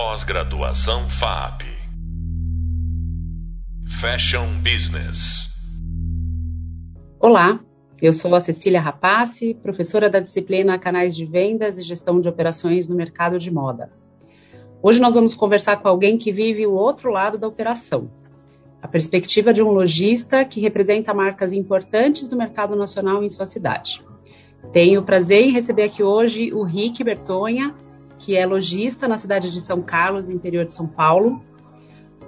Pós-graduação FAP. Fashion Business. Olá, eu sou a Cecília Rapace, professora da disciplina Canais de Vendas e Gestão de Operações no Mercado de Moda. Hoje nós vamos conversar com alguém que vive o outro lado da operação, a perspectiva de um lojista que representa marcas importantes do mercado nacional em sua cidade. Tenho o prazer em receber aqui hoje o Rick Bertonha, que é lojista na cidade de São Carlos, interior de São Paulo.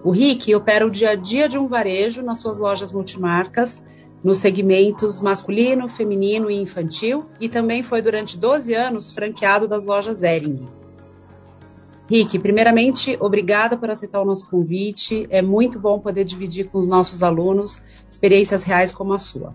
O Rick opera o dia a dia de um varejo nas suas lojas multimarcas, nos segmentos masculino, feminino e infantil, e também foi durante 12 anos franqueado das lojas Ering. Rick, primeiramente, obrigada por aceitar o nosso convite. É muito bom poder dividir com os nossos alunos experiências reais como a sua.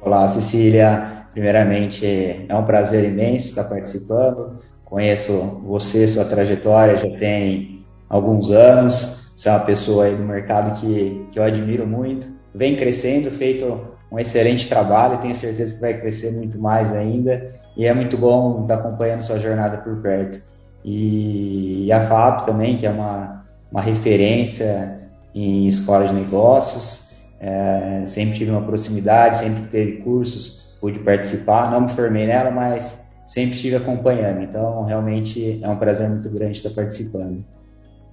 Olá, Cecília. Primeiramente, é um prazer imenso estar participando. Conheço você, sua trajetória já tem alguns anos. Você é uma pessoa aí do mercado que, que eu admiro muito. Vem crescendo, feito um excelente trabalho. Tenho certeza que vai crescer muito mais ainda. E é muito bom estar acompanhando sua jornada por perto. E a FAP também, que é uma, uma referência em escola de negócios. É, sempre tive uma proximidade, sempre que teve cursos, pude participar. Não me formei nela, mas sempre estive acompanhando. Então, realmente é um prazer muito grande estar participando.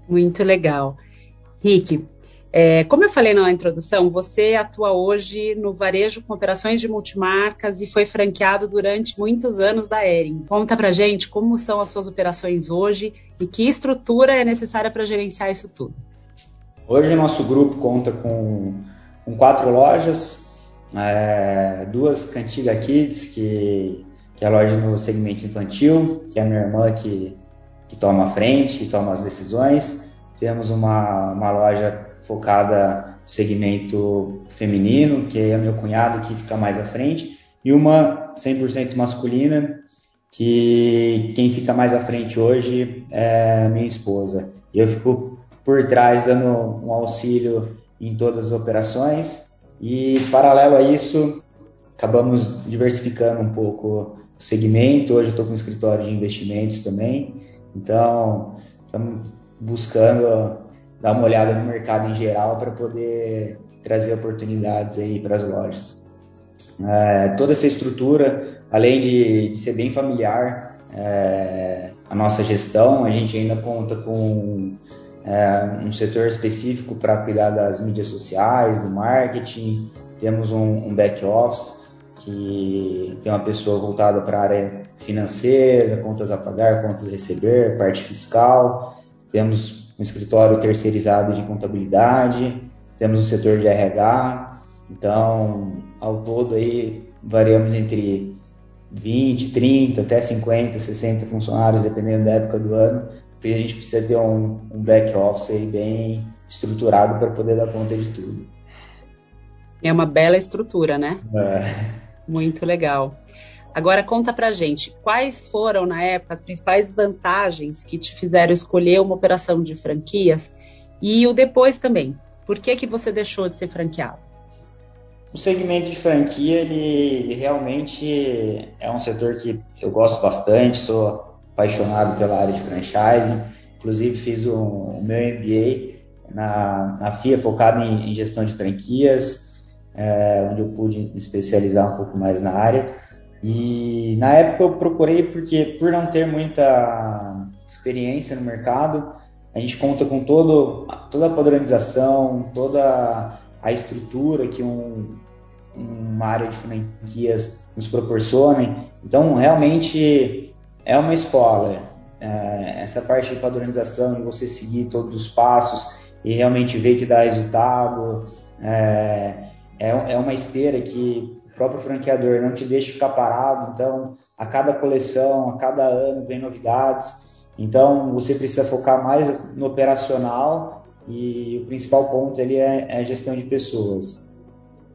Muito legal. Rick, é, como eu falei na introdução, você atua hoje no varejo com operações de multimarcas e foi franqueado durante muitos anos da Ering. Conta pra gente como são as suas operações hoje e que estrutura é necessária para gerenciar isso tudo. Hoje o nosso grupo conta com, com quatro lojas, é, duas Cantiga Kids, que que é a loja no segmento infantil, que é a minha irmã que, que toma a frente, que toma as decisões. Temos uma, uma loja focada no segmento feminino, que é meu cunhado que fica mais à frente, e uma 100% masculina, que quem fica mais à frente hoje é minha esposa. Eu fico por trás dando um auxílio em todas as operações e paralelo a isso acabamos diversificando um pouco segmento. Hoje eu estou com um escritório de investimentos também, então estamos buscando dar uma olhada no mercado em geral para poder trazer oportunidades aí para as lojas. É, toda essa estrutura, além de, de ser bem familiar, é, a nossa gestão, a gente ainda conta com é, um setor específico para cuidar das mídias sociais, do marketing, temos um, um back office que tem uma pessoa voltada para a área financeira, contas a pagar, contas a receber, parte fiscal. Temos um escritório terceirizado de contabilidade, temos um setor de RH. Então, ao todo aí variamos entre 20, 30, até 50, 60 funcionários, dependendo da época do ano, porque a gente precisa ter um, um back office aí bem estruturado para poder dar conta de tudo. É uma bela estrutura, né? É. Muito legal. Agora conta pra gente, quais foram na época as principais vantagens que te fizeram escolher uma operação de franquias e o depois também. Por que que você deixou de ser franqueado? O segmento de franquia, ele, realmente é um setor que eu gosto bastante, sou apaixonado pela área de franchising. Inclusive fiz o, o meu MBA na, na FIA focado em, em gestão de franquias é, onde eu pude me especializar um pouco mais na área. E na época eu procurei porque, por não ter muita experiência no mercado, a gente conta com todo, toda a padronização, toda a estrutura que um, uma área de franquias nos proporciona. Então, realmente é uma escola. É, essa parte de padronização, de você seguir todos os passos e realmente ver que dá resultado. É, é, é uma esteira que o próprio franqueador não te deixa ficar parado, então a cada coleção, a cada ano vem novidades, então você precisa focar mais no operacional e o principal ponto ali é, é a gestão de pessoas.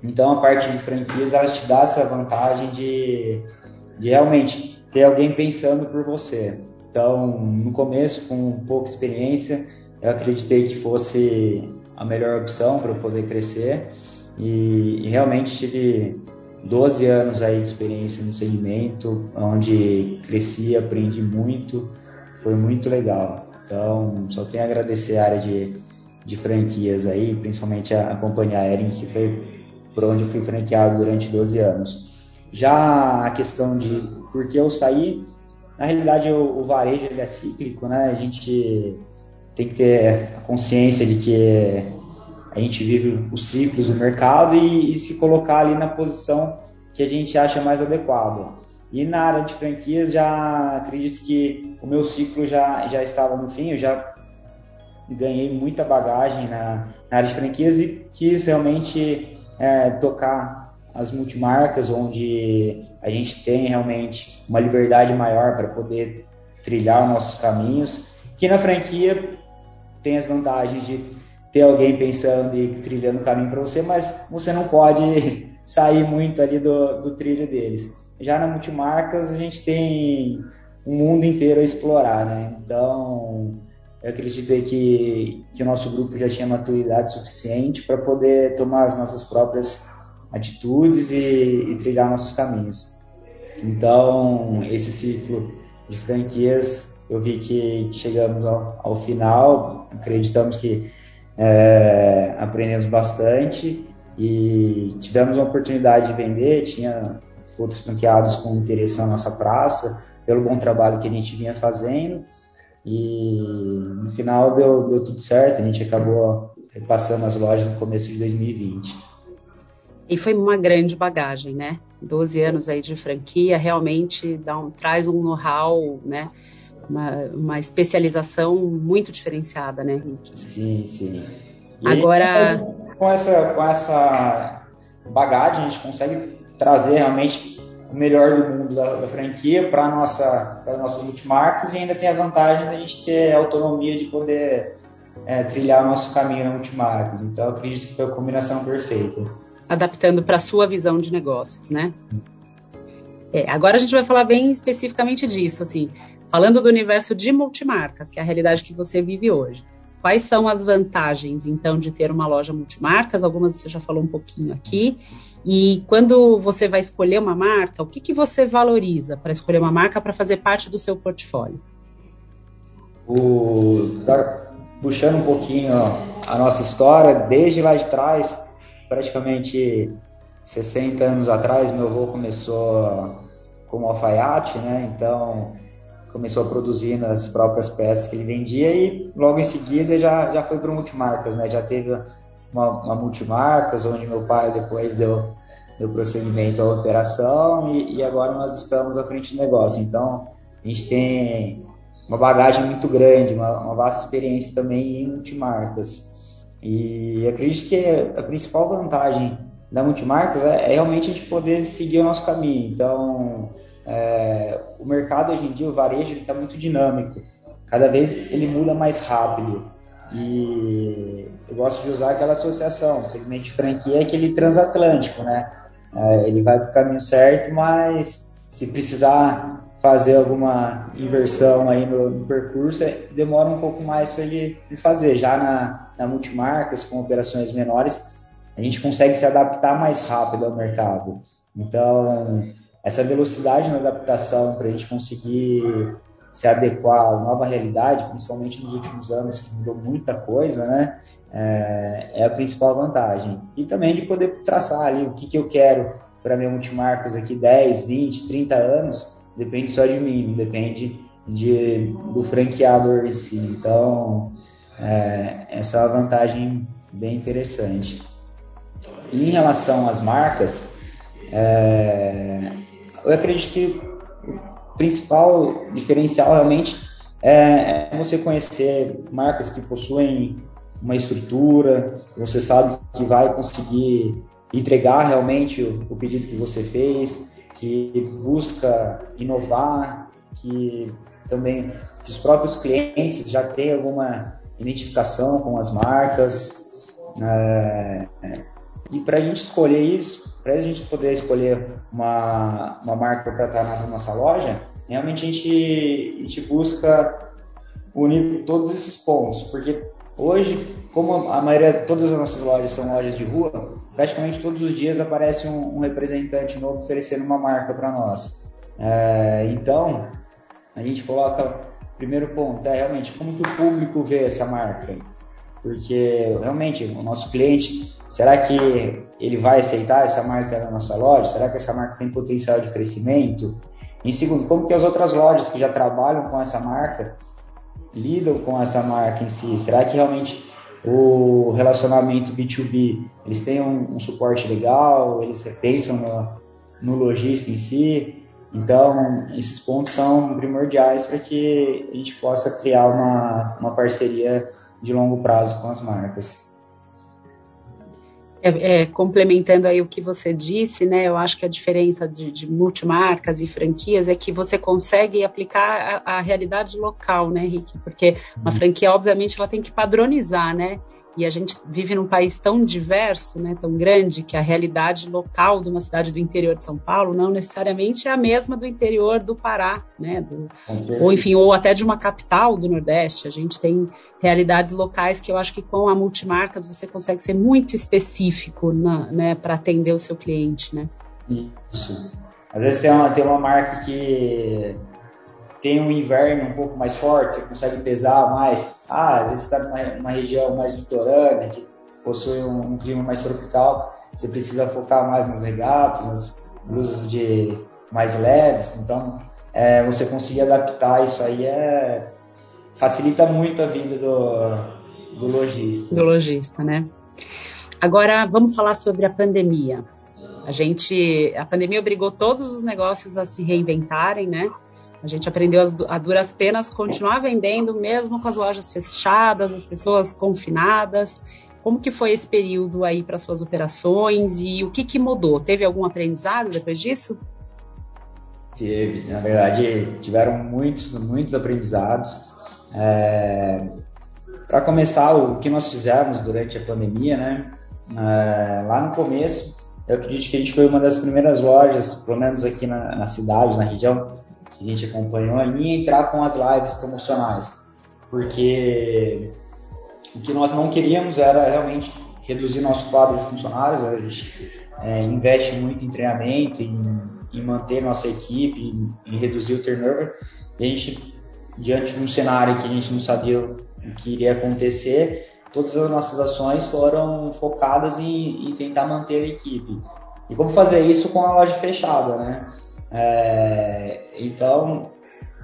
Então a parte de franquias ela te dá essa vantagem de, de realmente ter alguém pensando por você. Então no começo, com pouca experiência, eu acreditei que fosse a melhor opção para eu poder crescer e, e, realmente tive 12 anos aí de experiência no segmento, onde cresci, aprendi muito, foi muito legal. Então, só tenho a agradecer a área de, de franquias aí, principalmente a, a companhia Ering, que foi por onde eu fui franqueado durante 12 anos. Já a questão de por que eu saí, na realidade o, o varejo é cíclico, né? A gente tem que ter a consciência de que a gente vive os ciclos do mercado e, e se colocar ali na posição que a gente acha mais adequada. E na área de franquias, já acredito que o meu ciclo já, já estava no fim, eu já ganhei muita bagagem na, na área de franquias e quis realmente é, tocar as multimarcas, onde a gente tem realmente uma liberdade maior para poder trilhar os nossos caminhos, que na franquia tem as vantagens de ter alguém pensando e trilhando o caminho para você, mas você não pode sair muito ali do, do trilho deles. Já na multimarcas a gente tem um mundo inteiro a explorar, né? Então eu acredito que, que o nosso grupo já tinha maturidade suficiente para poder tomar as nossas próprias atitudes e, e trilhar nossos caminhos. Então esse ciclo de franquias eu vi que chegamos ao, ao, final, acreditamos que é, aprendemos bastante e tivemos a oportunidade de vender, tinha outros franqueados com interesse na nossa praça, pelo bom trabalho que a gente vinha fazendo, e no final deu, deu tudo certo, a gente acabou repassando as lojas no começo de 2020. E foi uma grande bagagem, né? 12 anos aí de franquia, realmente dá um, traz um know-how, né? Uma, uma, especialização muito diferenciada, né, Henrique? Sim, sim. E Agora com essa, com essa bagagem, a gente consegue trazer realmente o melhor do mundo da, da franquia para nossa para nossas multimarcas e ainda tem a vantagem da gente ter autonomia de poder é, trilhar o nosso caminho na multimarcas. Então, eu acredito que foi a combinação perfeita. Adaptando para a sua visão de negócios, né? É, agora a gente vai falar bem especificamente disso, assim, falando do universo de multimarcas, que é a realidade que você vive hoje. Quais são as vantagens, então, de ter uma loja multimarcas? Algumas você já falou um pouquinho aqui. E quando você vai escolher uma marca, o que, que você valoriza para escolher uma marca para fazer parte do seu portfólio? O, puxando um pouquinho a nossa história, desde lá de trás, praticamente 60 anos atrás, meu avô começou como alfaiate, né? Então começou a produzir nas próprias peças que ele vendia e logo em seguida já, já foi para multimarcas, né? Já teve uma, uma, multimarcas, onde meu pai depois deu, deu prosseguimento à operação e, e, agora nós estamos à frente do negócio. Então, a gente tem uma bagagem muito grande, uma, uma vasta experiência também em multimarcas. E acredito que a principal vantagem da multimarcas é, é realmente a gente poder seguir o nosso caminho. Então, é, o mercado hoje em dia, o varejo, está muito dinâmico. Cada vez ele muda mais rápido. E eu gosto de usar aquela associação. O segmento de franquia é aquele transatlântico, né? É, ele vai para o caminho certo, mas se precisar fazer alguma inversão aí no, no percurso, é, demora um pouco mais para ele, ele, fazer. Já na, na multimarcas, com operações menores, a gente consegue se adaptar mais rápido ao mercado. Então, essa velocidade na adaptação para a gente conseguir se adequar à nova realidade, principalmente nos últimos anos que mudou muita coisa, né? É, é a principal vantagem. E também de poder traçar ali o que, que eu quero para minha multimarcas aqui 10, 20, 30 anos, depende só de mim, depende de, do franqueador em si. Então, é, essa é uma vantagem bem interessante. E em relação às marcas, é, eu acredito que o principal diferencial realmente é, é você conhecer marcas que possuem uma estrutura, você sabe que vai conseguir entregar realmente o, o pedido que você fez, que busca inovar, que também os próprios clientes já têm alguma identificação com as marcas. É, e para a gente escolher isso, para a gente poder escolher uma, uma marca para estar na nossa loja, realmente a gente, a gente busca unir todos esses pontos, porque hoje, como a maioria, todas as nossas lojas são lojas de rua, praticamente todos os dias aparece um, um representante novo oferecendo uma marca para nós. É, então, a gente coloca primeiro ponto é realmente como que o público vê essa marca. Porque realmente o nosso cliente, será que ele vai aceitar essa marca na nossa loja? Será que essa marca tem potencial de crescimento? Em segundo, como que as outras lojas que já trabalham com essa marca lidam com essa marca em si? Será que realmente o relacionamento B2B, eles têm um, um suporte legal, eles pensam no, no lojista em si? Então, esses pontos são primordiais para que a gente possa criar uma, uma parceria de longo prazo com as marcas. É, é, complementando aí o que você disse, né, eu acho que a diferença de, de multimarcas e franquias é que você consegue aplicar a, a realidade local, né, Rick? Porque uma uhum. franquia, obviamente, ela tem que padronizar, né? E a gente vive num país tão diverso, né, tão grande, que a realidade local de uma cidade do interior de São Paulo não necessariamente é a mesma do interior do Pará, né, do, ou enfim, ou até de uma capital do Nordeste. A gente tem realidades locais que eu acho que com a multimarcas você consegue ser muito específico né, para atender o seu cliente, né? Isso. Às vezes tem uma, tem uma marca que tem um inverno um pouco mais forte, você consegue pesar mais. Ah, às vezes está numa, região mais litorânea, que possui um, um, clima mais tropical, você precisa focar mais nas regatas, nas blusas de mais leves. Então, é, você conseguir adaptar isso aí é, facilita muito a vinda do, do lojista. Do lojista, né? Agora, vamos falar sobre a pandemia. A gente, a pandemia obrigou todos os negócios a se reinventarem, né? A gente aprendeu a duras penas continuar vendendo, mesmo com as lojas fechadas, as pessoas confinadas. Como que foi esse período aí para suas operações e o que, que mudou? Teve algum aprendizado depois disso? Teve, na verdade, tiveram muitos, muitos aprendizados. É... Para começar, o que nós fizemos durante a pandemia, né? É... Lá no começo, eu acredito que a gente foi uma das primeiras lojas, pelo menos aqui na, na cidade, na região, que a gente acompanhou ali, entrar com as lives promocionais. Porque o que nós não queríamos era realmente reduzir nosso quadro de funcionários, a gente é, investe muito em treinamento, em, em manter nossa equipe, em, em, reduzir o turnover, e a gente, diante de um cenário que a gente não sabia o que iria acontecer, todas as nossas ações foram focadas em, em tentar manter a equipe. E como fazer isso com a loja fechada, né? É, então,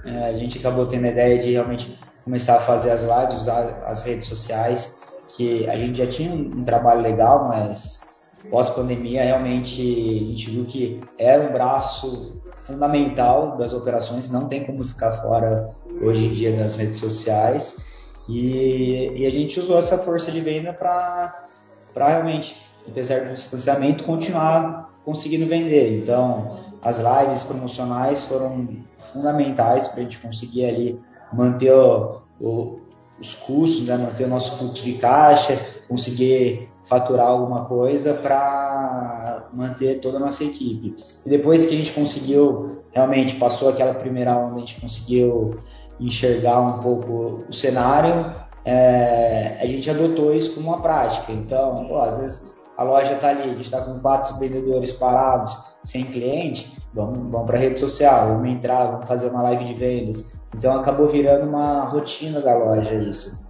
é, a gente acabou tendo a ideia de realmente começar a fazer as lives, usar as redes sociais, que a gente já tinha um, trabalho legal, mas pós-pandemia realmente a gente viu que era um braço fundamental das operações, não tem como ficar fora hoje em dia das redes sociais. E, e a gente usou essa força de venda para realmente, apesar do distanciamento, continuar conseguindo vender. Então, as lives promocionais foram fundamentais para a gente conseguir ali manter o, o, os custos, né, manter o nosso fluxo de caixa, conseguir faturar alguma coisa para manter toda a nossa equipe. E depois que a gente conseguiu, realmente passou aquela primeira onda, a gente conseguiu enxergar um pouco o cenário, é, a gente adotou isso como uma prática. Então, pô, às vezes a loja está ali, a gente está com quatro vendedores parados, sem cliente, vamos, vamos para a rede social, vamos entrar, vamos fazer uma live de vendas. Então acabou virando uma rotina da loja isso,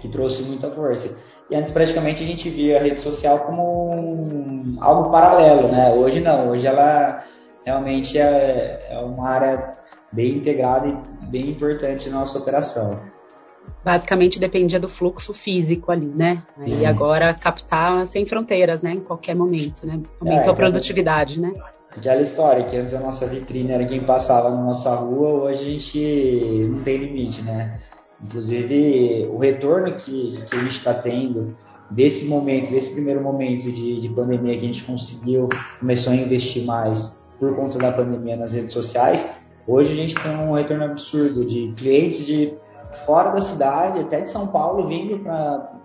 que trouxe muita força. E antes praticamente a gente via a rede social como um, algo paralelo, né? Hoje não, hoje ela realmente é, é uma área bem integrada e bem importante na nossa operação basicamente dependia do fluxo físico ali, né? E uhum. agora captar sem fronteiras, né? Em qualquer momento, né? Aumentou é, a produtividade, né? Aquela história que antes a nossa vitrine era quem passava na nossa rua, hoje a gente não tem limite, né? Inclusive, o retorno que, que a gente está tendo desse momento, desse primeiro momento de, de pandemia que a gente conseguiu, começou a investir mais por conta da pandemia nas redes sociais, hoje a gente tem um retorno absurdo de clientes de fora da cidade, até de São Paulo, vindo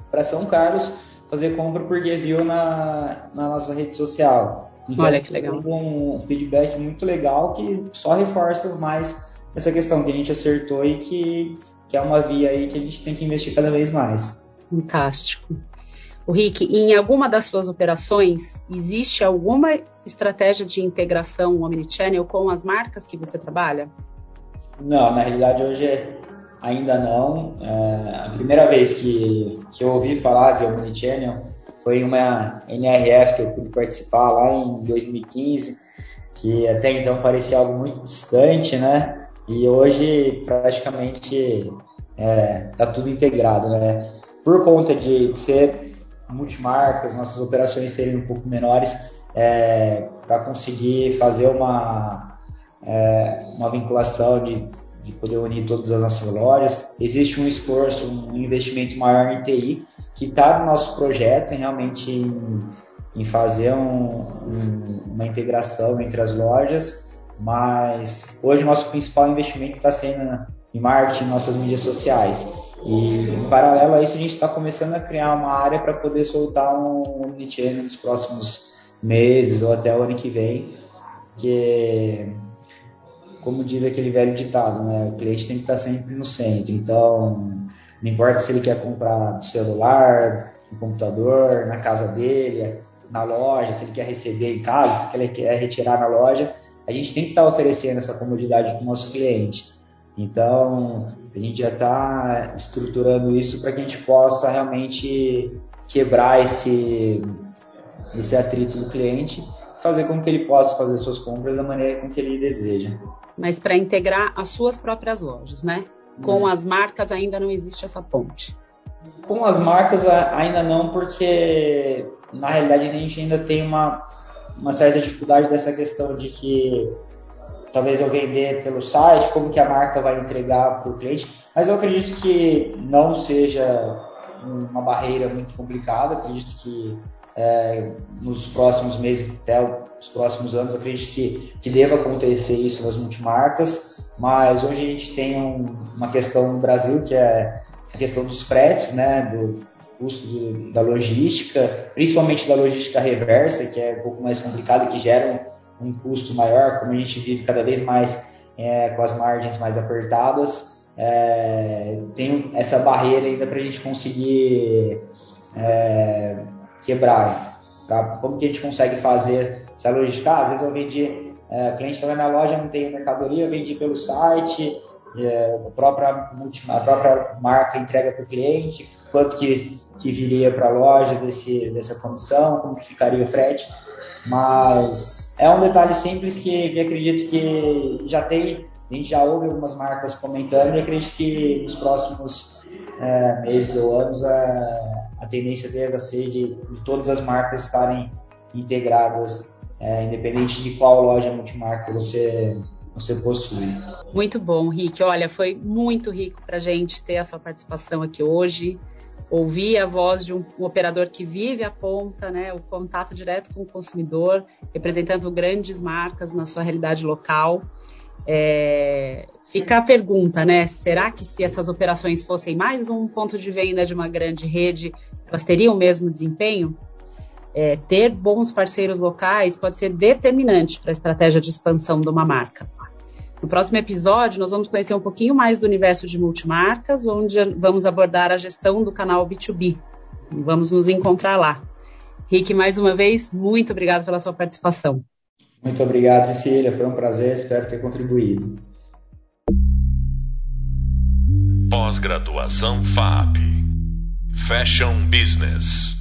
para São Carlos fazer compra porque viu na, na nossa rede social. Então, Olha que legal. Um feedback muito legal que só reforça mais essa questão que a gente acertou e que, que é uma via aí que a gente tem que investir cada vez mais. Fantástico. O Rick, em alguma das suas operações, existe alguma estratégia de integração omnichannel com as marcas que você trabalha? Não, na realidade hoje é ainda não. É, a primeira vez que, que eu ouvi falar de Omnichannel foi uma NRF que eu pude participar lá em 2015, que até então parecia algo muito distante, né? E hoje praticamente está é, tá tudo integrado, né? Por conta de, ser multimarcas, nossas operações serem um pouco menores, é, para conseguir fazer uma, é, uma vinculação de, de poder unir todas as nossas lojas. Existe um esforço, um investimento maior em TI, que está no nosso projeto, em realmente em, em fazer um, um, uma integração entre as lojas, mas hoje o nosso principal investimento está sendo em marketing, nossas mídias sociais. E em paralelo a isso, a gente está começando a criar uma área para poder soltar um omnichannel nos próximos meses ou até o ano que vem, que como diz aquele velho ditado, né? O cliente tem que estar sempre no centro. Então, não importa se ele quer comprar no celular, no computador, na casa dele, na loja, se ele quer receber em casa, se ele quer retirar na loja, a gente tem que estar oferecendo essa comodidade para o nosso cliente. Então, a gente já está estruturando isso para que a gente possa realmente quebrar esse, esse atrito do cliente, fazer com que ele possa fazer suas compras da maneira com que ele deseja. Mas para integrar as suas próprias lojas, né? Com hum. as marcas ainda não existe essa ponte. Com as marcas ainda não, porque na realidade a gente ainda tem uma, uma certa dificuldade dessa questão de que talvez eu vender pelo site, como que a marca vai entregar para o cliente, mas eu acredito que não seja uma barreira muito complicada, acredito que é, nos próximos meses, até os próximos anos, acredito que, que deva acontecer isso nas multimarcas, mas hoje a gente tem um, uma questão no Brasil que é a questão dos fretes, né, do custo do, da logística, principalmente da logística reversa, que é um pouco mais complicada, que gera um custo maior, como a gente vive cada vez mais é, com as margens mais apertadas, é, tem essa barreira ainda para a gente conseguir é, quebrar. Pra, como que a gente consegue fazer essa logística? Às vezes eu vendi, é, cliente está na loja, não tem mercadoria, eu vendi pelo site, é, a, própria, a própria marca entrega para o cliente, quanto que, que viria para a loja desse, dessa comissão, como que ficaria o frete. Mas é um detalhe simples que, que acredito que já tem, a gente já ouve algumas marcas comentando e acredito que nos próximos é, meses ou anos a tendência deve ser de, de, todas as marcas estarem integradas, é, independente de qual loja multimarca você você possui. Muito bom, Rick. Olha, foi muito rico para a gente ter a sua participação aqui hoje ouvir a voz de um, um, operador que vive a ponta, né, o contato direto com o consumidor, representando grandes marcas na sua realidade local. É, fica a pergunta, né? Será que se essas operações fossem mais um ponto de venda de uma grande rede, elas teriam o mesmo desempenho? É, ter bons parceiros locais pode ser determinante para a estratégia de expansão de uma marca. No próximo episódio, nós vamos conhecer um pouquinho mais do universo de multimarcas, onde vamos abordar a gestão do canal B2B. Vamos nos encontrar lá. Rick, mais uma vez, muito obrigado pela sua participação. Muito obrigado, Cecília. Foi um prazer, espero ter contribuído. Pós-graduação FAP Fashion Business.